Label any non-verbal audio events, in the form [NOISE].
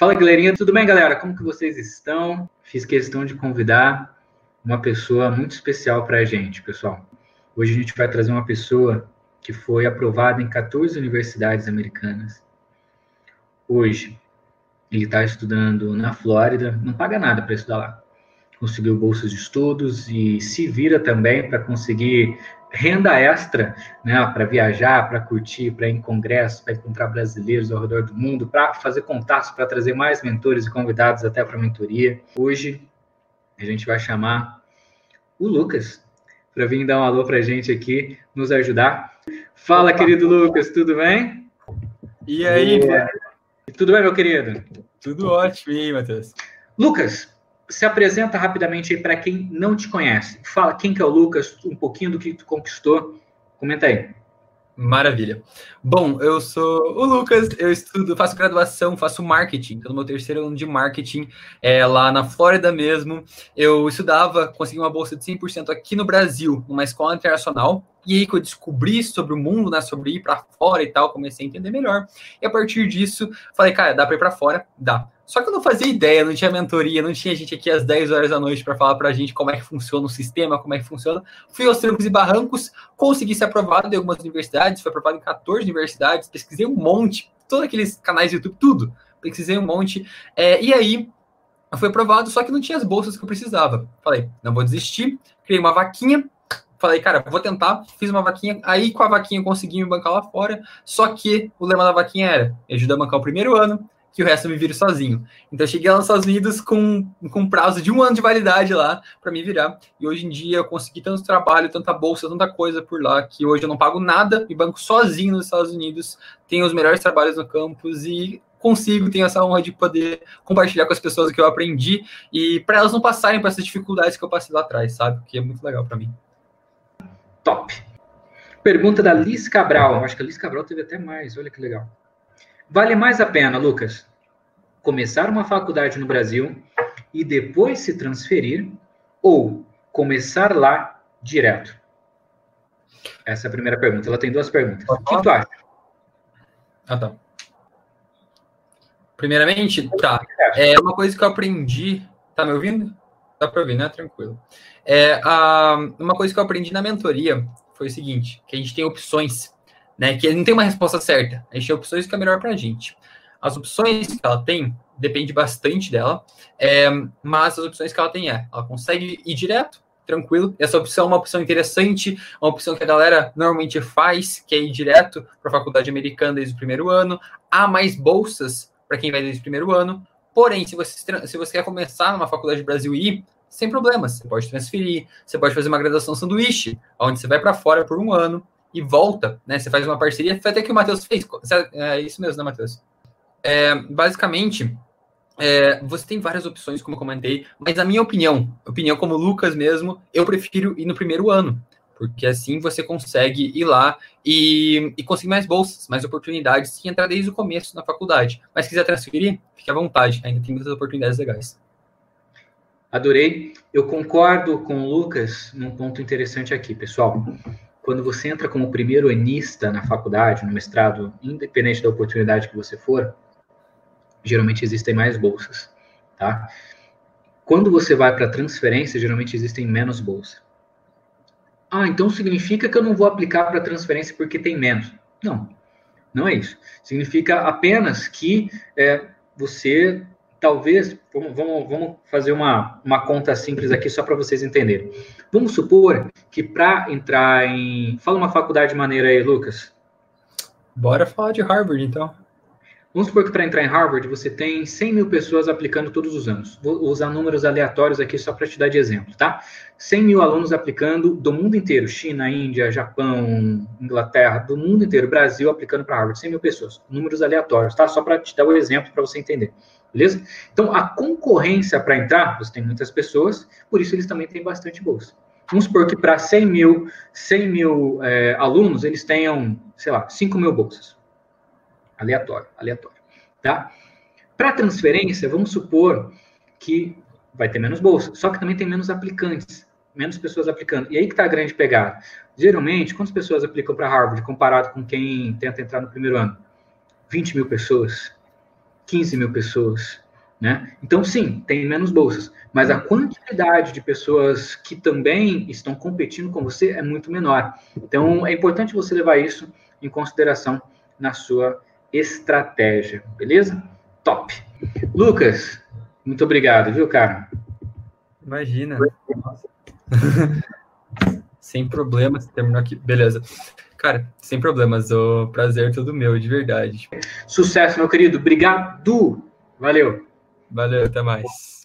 Fala, galerinha. Tudo bem, galera? Como que vocês estão? Fiz questão de convidar uma pessoa muito especial para a gente, pessoal. Hoje a gente vai trazer uma pessoa que foi aprovada em 14 universidades americanas. Hoje, ele está estudando na Flórida, não paga nada para estudar lá. Conseguiu bolsas de estudos e se vira também para conseguir renda extra, né, para viajar, para curtir, para ir em congressos, para encontrar brasileiros ao redor do mundo, para fazer contatos, para trazer mais mentores e convidados até para a mentoria. Hoje a gente vai chamar o Lucas para vir dar um alô para a gente aqui, nos ajudar. Fala, querido Lucas, tudo bem? E aí, Tudo bem, meu querido? Tudo ótimo, e aí, Matheus? Lucas, se apresenta rapidamente aí para quem não te conhece. Fala quem que é o Lucas, um pouquinho do que tu conquistou. Comenta aí. Maravilha. Bom, eu sou o Lucas, eu estudo, faço graduação, faço marketing, estou no meu terceiro ano de marketing, é, lá na Flórida mesmo. Eu estudava, consegui uma bolsa de 100% aqui no Brasil, numa escola internacional, e aí que eu descobri sobre o mundo, né, sobre ir para fora e tal, comecei a entender melhor. E a partir disso, falei, cara, dá para ir para fora? Dá. Só que eu não fazia ideia, não tinha mentoria, não tinha gente aqui às 10 horas da noite para falar para a gente como é que funciona o sistema, como é que funciona. Fui aos trancos e barrancos, consegui ser aprovado em algumas universidades, fui aprovado em 14 universidades, pesquisei um monte, todos aqueles canais do YouTube, tudo. Pesquisei um monte. É, e aí, fui aprovado, só que não tinha as bolsas que eu precisava. Falei, não vou desistir, criei uma vaquinha, falei, cara, vou tentar, fiz uma vaquinha, aí com a vaquinha consegui me bancar lá fora, só que o lema da vaquinha era, me ajuda a bancar o primeiro ano, que o resto eu me viro sozinho. Então eu cheguei lá nos Estados Unidos com, com prazo de um ano de validade lá para me virar. E hoje em dia eu consegui tanto trabalho, tanta bolsa, tanta coisa por lá, que hoje eu não pago nada, me banco sozinho nos Estados Unidos, tenho os melhores trabalhos no campus e consigo, tenho essa honra de poder compartilhar com as pessoas o que eu aprendi e para elas não passarem por essas dificuldades que eu passei lá atrás, sabe? Que é muito legal para mim. Top. Pergunta da Liz Cabral. Acho que a Liz Cabral teve até mais. Olha que legal. Vale mais a pena, Lucas, começar uma faculdade no Brasil e depois se transferir ou começar lá direto? Essa é a primeira pergunta. Ela tem duas perguntas. O que tu acha? Ah, tá. Primeiramente, tá. É uma coisa que eu aprendi. Tá me ouvindo? Tá para ouvir, né? Tranquilo. É, a, uma coisa que eu aprendi na mentoria foi o seguinte: que a gente tem opções né? Que não tem uma resposta certa. A gente tem opções que é melhor para a gente. As opções que ela tem depende bastante dela, é, mas as opções que ela tem é, ela consegue ir direto, tranquilo. Essa opção é uma opção interessante, uma opção que a galera normalmente faz, que é ir direto para a faculdade americana desde o primeiro ano. Há mais bolsas para quem vai desde o primeiro ano. Porém, se você, se você quer começar numa faculdade do Brasil e ir, sem problemas, você pode transferir, você pode fazer uma graduação sanduíche, onde você vai para fora por um ano, e volta, né? Você faz uma parceria, foi até que o Matheus fez. É isso mesmo, né, Matheus? É, basicamente, é, você tem várias opções, como eu comentei, mas a minha opinião, opinião como Lucas mesmo, eu prefiro ir no primeiro ano, porque assim você consegue ir lá e, e conseguir mais bolsas, mais oportunidades e entrar desde o começo na faculdade. Mas se quiser transferir, fique à vontade, ainda tem muitas oportunidades legais. Adorei. Eu concordo com o Lucas num ponto interessante aqui, pessoal quando você entra como primeiro anista na faculdade, no mestrado, independente da oportunidade que você for, geralmente existem mais bolsas, tá? Quando você vai para transferência, geralmente existem menos bolsas. Ah, então significa que eu não vou aplicar para transferência porque tem menos. Não, não é isso. Significa apenas que é, você talvez, vamos, vamos, vamos fazer uma, uma conta simples aqui só para vocês entenderem. Vamos supor que para entrar em. Fala uma faculdade maneira aí, Lucas. Bora falar de Harvard, então. Vamos supor que para entrar em Harvard você tem 100 mil pessoas aplicando todos os anos. Vou usar números aleatórios aqui só para te dar de exemplo, tá? 100 mil alunos aplicando do mundo inteiro, China, Índia, Japão, Inglaterra, do mundo inteiro, Brasil aplicando para Harvard, 100 mil pessoas. Números aleatórios, tá? Só para te dar o um exemplo para você entender. Beleza? Então, a concorrência para entrar, você tem muitas pessoas, por isso eles também têm bastante bolsa. Vamos supor que para 100 mil, 100 mil é, alunos, eles tenham, sei lá, 5 mil bolsas. Aleatório, aleatório. Tá? Para transferência, vamos supor que vai ter menos bolsas, só que também tem menos aplicantes, menos pessoas aplicando. E aí que está a grande pegada. Geralmente, quantas pessoas aplicam para Harvard comparado com quem tenta entrar no primeiro ano? 20 mil pessoas, 15 mil pessoas. Né? Então, sim, tem menos bolsas, mas a quantidade de pessoas que também estão competindo com você é muito menor. Então, é importante você levar isso em consideração na sua estratégia, beleza? Top. Lucas, muito obrigado, viu, cara? Imagina. [LAUGHS] sem problemas, terminou aqui. Beleza. Cara, sem problemas. O prazer é todo meu, de verdade. Sucesso, meu querido. Obrigado. Valeu. Valeu, até mais.